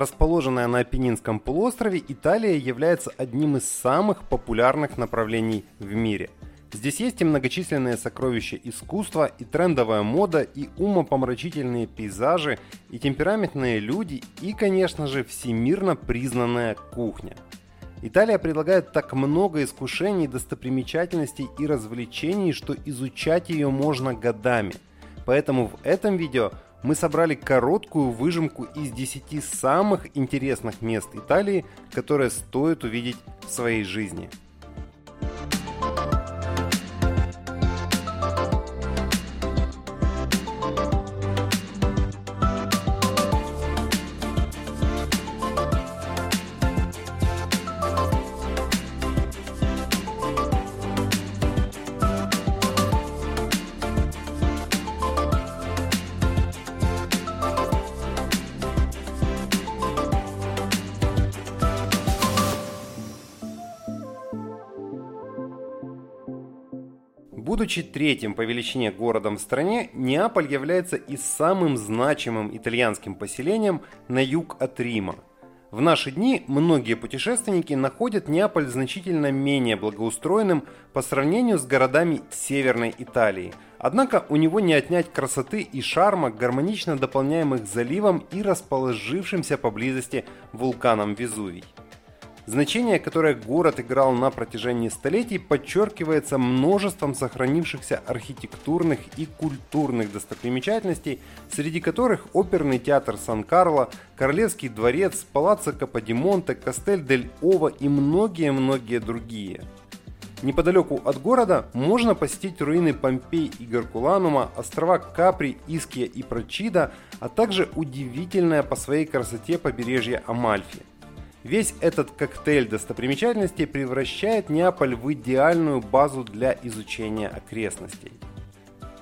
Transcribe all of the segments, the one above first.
Расположенная на Апеннинском полуострове, Италия является одним из самых популярных направлений в мире. Здесь есть и многочисленные сокровища искусства, и трендовая мода, и умопомрачительные пейзажи, и темпераментные люди, и, конечно же, всемирно признанная кухня. Италия предлагает так много искушений, достопримечательностей и развлечений, что изучать ее можно годами. Поэтому в этом видео – мы собрали короткую выжимку из 10 самых интересных мест Италии, которые стоит увидеть в своей жизни. Будучи третьим по величине городом в стране, Неаполь является и самым значимым итальянским поселением на юг от Рима. В наши дни многие путешественники находят Неаполь значительно менее благоустроенным по сравнению с городами Северной Италии. Однако у него не отнять красоты и шарма, гармонично дополняемых заливом и расположившимся поблизости вулканом Везувий. Значение, которое город играл на протяжении столетий, подчеркивается множеством сохранившихся архитектурных и культурных достопримечательностей, среди которых оперный театр Сан-Карло, Королевский дворец, Палаццо Каподимонте, Кастель-дель-Ова и многие-многие другие. Неподалеку от города можно посетить руины Помпей и Геркуланума, острова Капри, Иския и Прочида, а также удивительное по своей красоте побережье Амальфи. Весь этот коктейль достопримечательностей превращает Неаполь в идеальную базу для изучения окрестностей.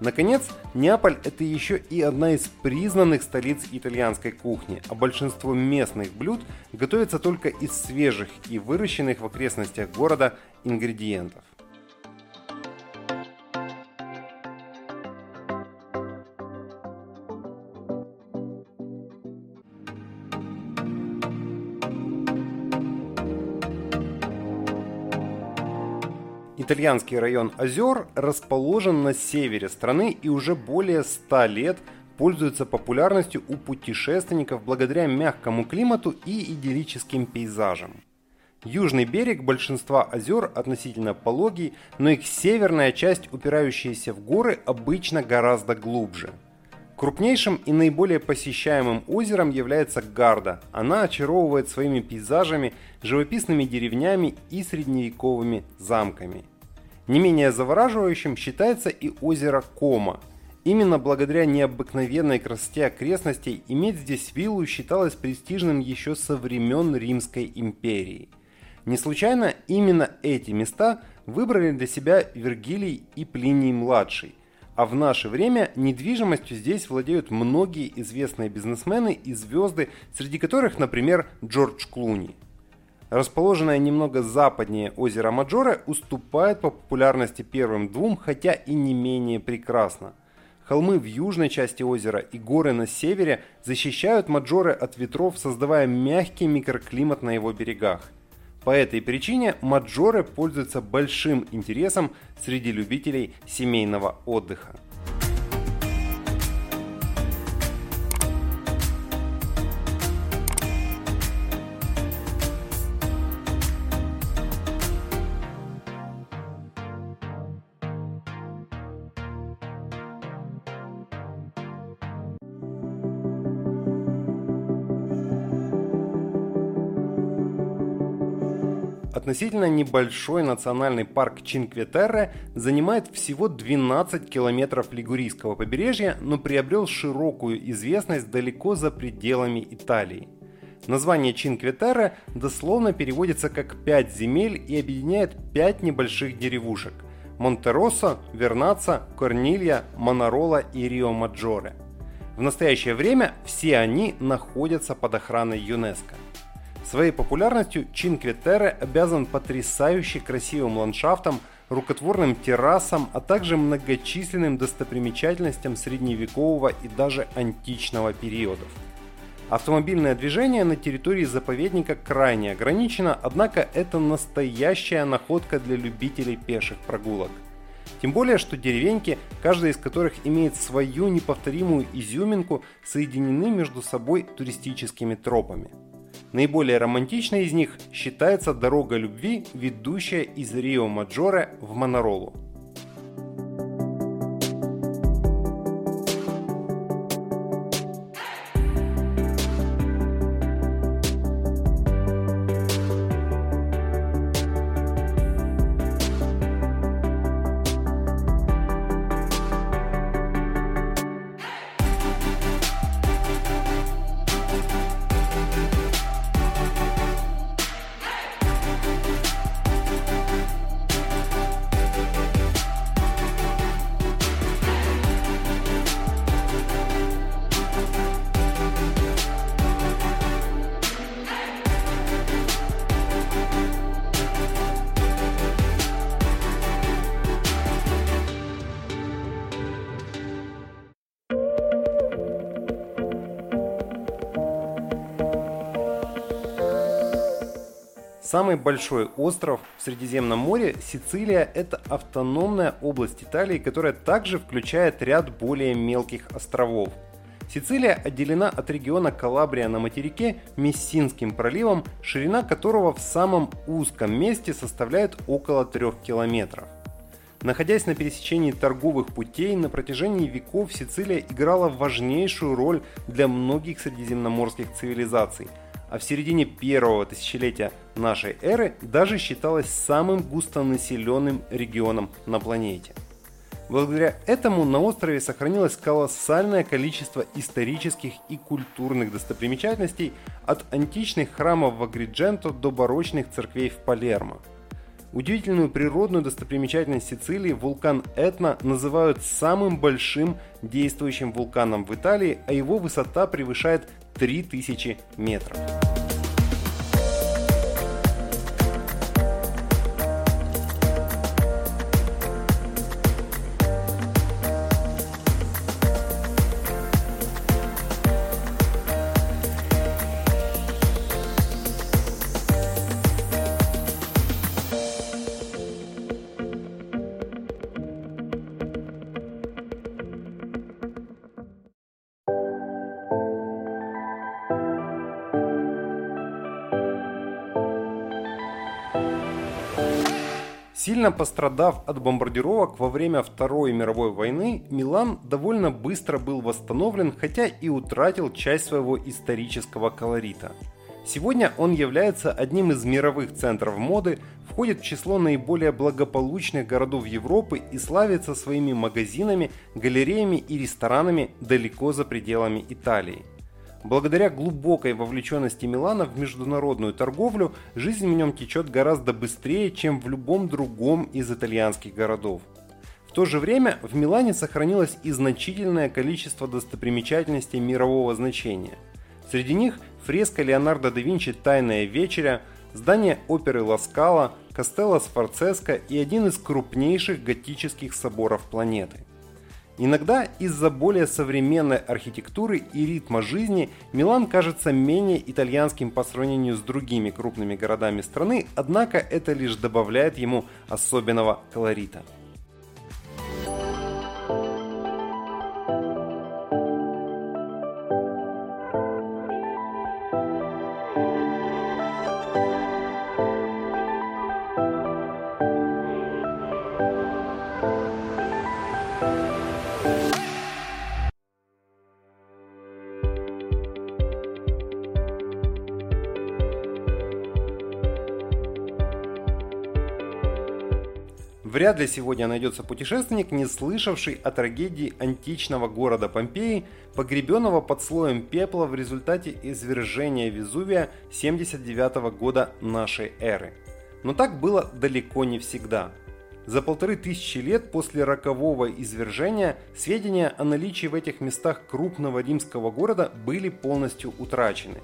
Наконец, Неаполь – это еще и одна из признанных столиц итальянской кухни, а большинство местных блюд готовится только из свежих и выращенных в окрестностях города ингредиентов. Итальянский район Озер расположен на севере страны и уже более 100 лет пользуется популярностью у путешественников благодаря мягкому климату и идиллическим пейзажам. Южный берег большинства озер относительно пологий, но их северная часть, упирающаяся в горы, обычно гораздо глубже. Крупнейшим и наиболее посещаемым озером является Гарда. Она очаровывает своими пейзажами, живописными деревнями и средневековыми замками – не менее завораживающим считается и озеро Кома. Именно благодаря необыкновенной красоте окрестностей иметь здесь виллу считалось престижным еще со времен Римской империи. Не случайно именно эти места выбрали для себя Вергилий и Плиний-младший, а в наше время недвижимостью здесь владеют многие известные бизнесмены и звезды, среди которых, например, Джордж Клуни – расположенное немного западнее озера Маджоре, уступает по популярности первым двум, хотя и не менее прекрасно. Холмы в южной части озера и горы на севере защищают Маджоре от ветров, создавая мягкий микроклимат на его берегах. По этой причине Маджоре пользуется большим интересом среди любителей семейного отдыха. Относительно небольшой национальный парк Чинкветерре занимает всего 12 километров лигурийского побережья, но приобрел широкую известность далеко за пределами Италии. Название Чинкветерре дословно переводится как «пять земель» и объединяет пять небольших деревушек – Монтероссо, Вернаца, Корнилья, Монарола и Рио-Маджоре. В настоящее время все они находятся под охраной ЮНЕСКО. Своей популярностью Чинкве Терре обязан потрясающе красивым ландшафтом, рукотворным террасам, а также многочисленным достопримечательностям средневекового и даже античного периодов. Автомобильное движение на территории заповедника крайне ограничено, однако это настоящая находка для любителей пеших прогулок. Тем более, что деревеньки, каждая из которых имеет свою неповторимую изюминку, соединены между собой туристическими тропами. Наиболее романтичной из них считается дорога любви, ведущая из Рио-Маджоре в Моноролу. Самый большой остров в Средиземном море, Сицилия, это автономная область Италии, которая также включает ряд более мелких островов. Сицилия отделена от региона Калабрия на материке Мессинским проливом, ширина которого в самом узком месте составляет около 3 километров. Находясь на пересечении торговых путей, на протяжении веков Сицилия играла важнейшую роль для многих средиземноморских цивилизаций – а в середине первого тысячелетия нашей эры даже считалась самым густонаселенным регионом на планете. Благодаря этому на острове сохранилось колоссальное количество исторических и культурных достопримечательностей от античных храмов в Агридженто до барочных церквей в Палермо. Удивительную природную достопримечательность Сицилии вулкан Этна называют самым большим действующим вулканом в Италии, а его высота превышает 3000 метров. Сильно пострадав от бомбардировок во время Второй мировой войны, Милан довольно быстро был восстановлен, хотя и утратил часть своего исторического колорита. Сегодня он является одним из мировых центров моды, входит в число наиболее благополучных городов Европы и славится своими магазинами, галереями и ресторанами далеко за пределами Италии. Благодаря глубокой вовлеченности Милана в международную торговлю, жизнь в нем течет гораздо быстрее, чем в любом другом из итальянских городов. В то же время в Милане сохранилось и значительное количество достопримечательностей мирового значения. Среди них фреска Леонардо да Винчи «Тайная вечеря», здание оперы Ласкала, Кастелло Сфорцеско и один из крупнейших готических соборов планеты – Иногда из-за более современной архитектуры и ритма жизни Милан кажется менее итальянским по сравнению с другими крупными городами страны, однако это лишь добавляет ему особенного колорита. Вряд ли сегодня найдется путешественник, не слышавший о трагедии античного города Помпеи, погребенного под слоем пепла в результате извержения Везувия 79 года нашей эры. Но так было далеко не всегда. За полторы тысячи лет после рокового извержения сведения о наличии в этих местах крупного римского города были полностью утрачены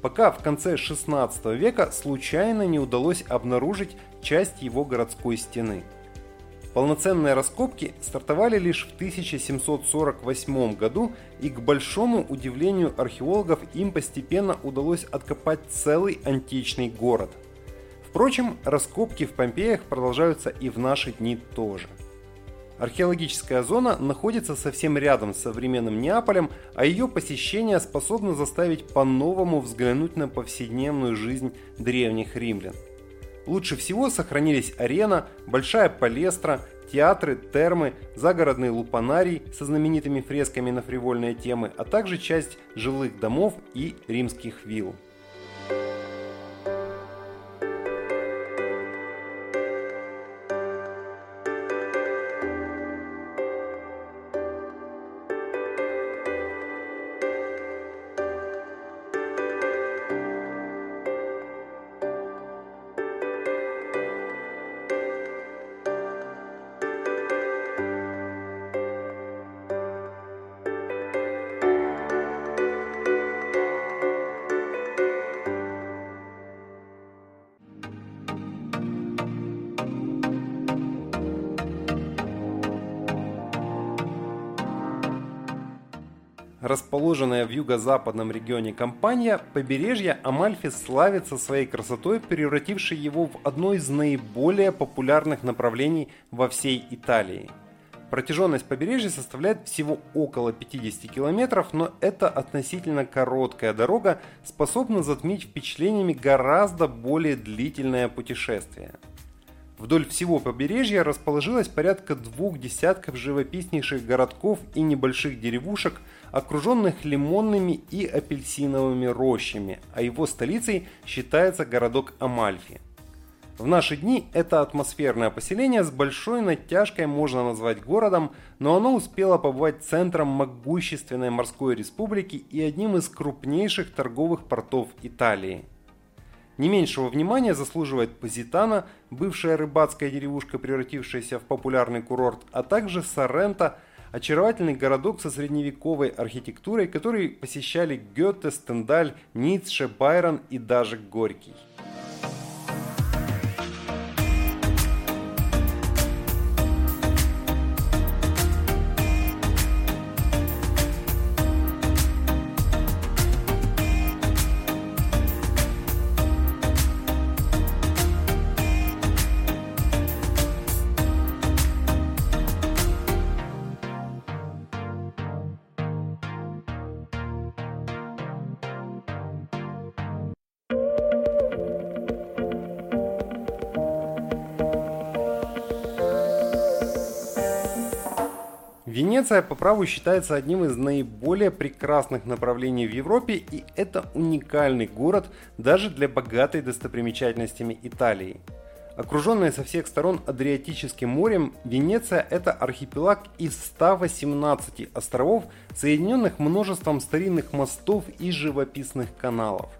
пока в конце 16 века случайно не удалось обнаружить часть его городской стены. Полноценные раскопки стартовали лишь в 1748 году, и к большому удивлению археологов им постепенно удалось откопать целый античный город. Впрочем, раскопки в Помпеях продолжаются и в наши дни тоже. Археологическая зона находится совсем рядом с современным Неаполем, а ее посещение способно заставить по-новому взглянуть на повседневную жизнь древних римлян. Лучше всего сохранились арена, большая палестра, театры, термы, загородный лупанарий со знаменитыми фресками на фривольные темы, а также часть жилых домов и римских вилл. Расположенная в юго-западном регионе компания, побережье Амальфи славится своей красотой, превратившей его в одно из наиболее популярных направлений во всей Италии. Протяженность побережья составляет всего около 50 километров, но это относительно короткая дорога способна затмить впечатлениями гораздо более длительное путешествие. Вдоль всего побережья расположилось порядка двух десятков живописнейших городков и небольших деревушек, окруженных лимонными и апельсиновыми рощами, а его столицей считается городок Амальфи. В наши дни это атмосферное поселение с большой натяжкой можно назвать городом, но оно успело побывать центром могущественной морской республики и одним из крупнейших торговых портов Италии – не меньшего внимания заслуживает Позитана, бывшая рыбацкая деревушка, превратившаяся в популярный курорт, а также Сорренто, очаровательный городок со средневековой архитектурой, который посещали Гёте, Стендаль, Ницше, Байрон и даже Горький. Венеция по праву считается одним из наиболее прекрасных направлений в Европе, и это уникальный город даже для богатой достопримечательностями Италии. Окруженная со всех сторон Адриатическим морем, Венеция – это архипелаг из 118 островов, соединенных множеством старинных мостов и живописных каналов.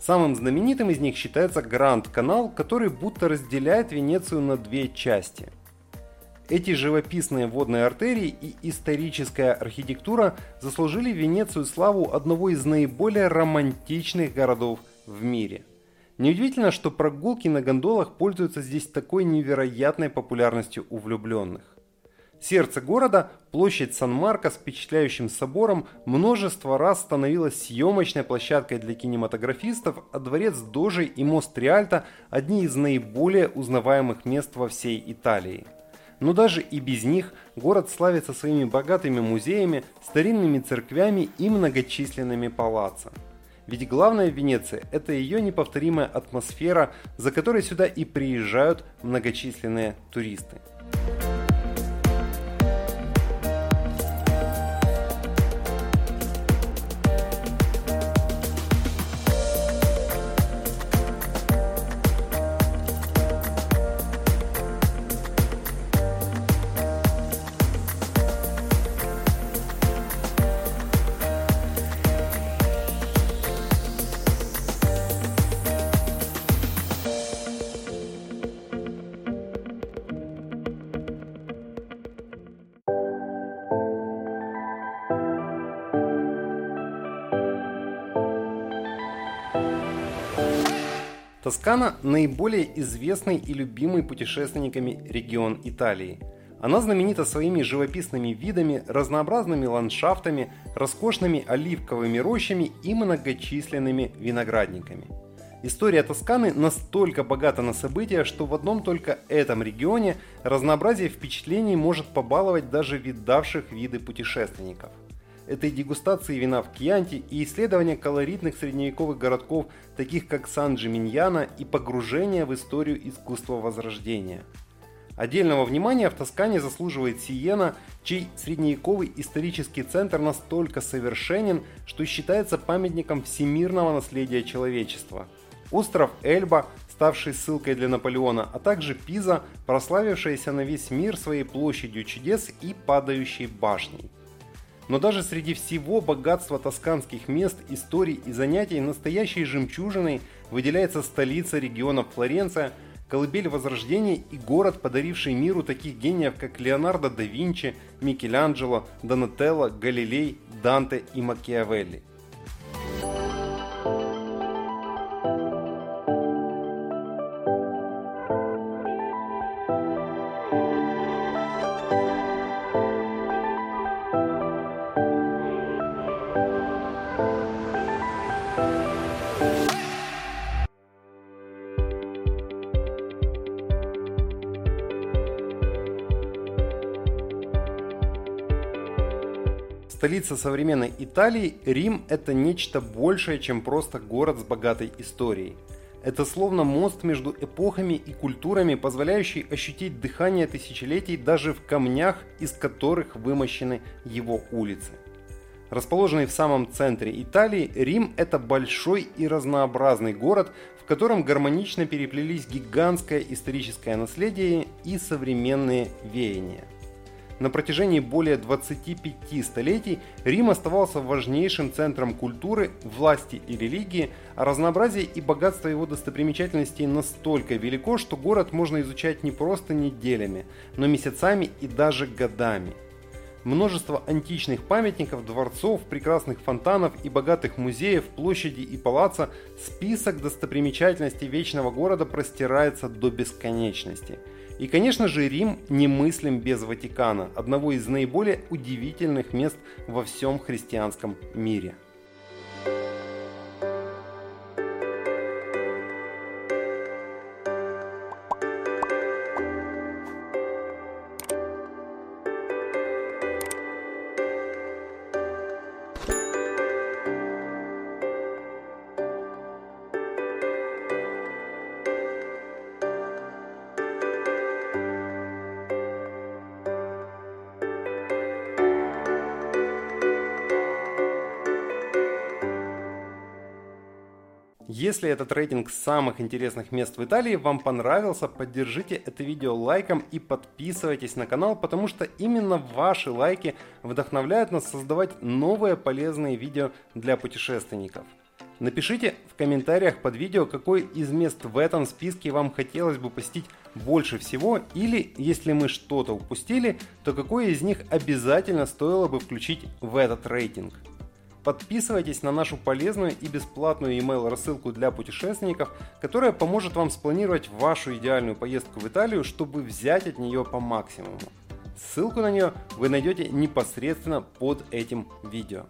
Самым знаменитым из них считается Гранд-канал, который будто разделяет Венецию на две части – эти живописные водные артерии и историческая архитектура заслужили Венецию славу одного из наиболее романтичных городов в мире. Неудивительно, что прогулки на гондолах пользуются здесь такой невероятной популярностью у влюбленных. Сердце города, площадь Сан-Марко с впечатляющим собором, множество раз становилась съемочной площадкой для кинематографистов, а дворец Дожи и мост Риальто – одни из наиболее узнаваемых мест во всей Италии. Но даже и без них город славится своими богатыми музеями, старинными церквями и многочисленными палаццо. Ведь главное в Венеции – это ее неповторимая атмосфера, за которой сюда и приезжают многочисленные туристы. Тоскана – наиболее известный и любимый путешественниками регион Италии. Она знаменита своими живописными видами, разнообразными ландшафтами, роскошными оливковыми рощами и многочисленными виноградниками. История Тосканы настолько богата на события, что в одном только этом регионе разнообразие впечатлений может побаловать даже видавших виды путешественников – это и дегустации вина в Кьянте, и исследование колоритных средневековых городков, таких как Сан-Джиминьяно, и погружение в историю искусства Возрождения. Отдельного внимания в Тоскане заслуживает Сиена, чей средневековый исторический центр настолько совершенен, что считается памятником всемирного наследия человечества. Остров Эльба, ставший ссылкой для Наполеона, а также Пиза, прославившаяся на весь мир своей площадью чудес и падающей башней. Но даже среди всего богатства тосканских мест, историй и занятий настоящей жемчужиной выделяется столица региона Флоренция, колыбель Возрождения и город, подаривший миру таких гениев, как Леонардо да Винчи, Микеланджело, Донателло, Галилей, Данте и Макиавелли – Столица современной Италии, Рим – это нечто большее, чем просто город с богатой историей. Это словно мост между эпохами и культурами, позволяющий ощутить дыхание тысячелетий даже в камнях, из которых вымощены его улицы. Расположенный в самом центре Италии, Рим – это большой и разнообразный город, в котором гармонично переплелись гигантское историческое наследие и современные веяния. На протяжении более 25 столетий Рим оставался важнейшим центром культуры, власти и религии, а разнообразие и богатство его достопримечательностей настолько велико, что город можно изучать не просто неделями, но месяцами и даже годами. Множество античных памятников, дворцов, прекрасных фонтанов и богатых музеев, площади и палаца, список достопримечательностей Вечного города простирается до бесконечности – и, конечно же, Рим немыслим без Ватикана, одного из наиболее удивительных мест во всем христианском мире. Если этот рейтинг самых интересных мест в Италии вам понравился, поддержите это видео лайком и подписывайтесь на канал, потому что именно ваши лайки вдохновляют нас создавать новые полезные видео для путешественников. Напишите в комментариях под видео, какой из мест в этом списке вам хотелось бы посетить больше всего, или если мы что-то упустили, то какое из них обязательно стоило бы включить в этот рейтинг. Подписывайтесь на нашу полезную и бесплатную email рассылку для путешественников, которая поможет вам спланировать вашу идеальную поездку в Италию, чтобы взять от нее по максимуму. Ссылку на нее вы найдете непосредственно под этим видео.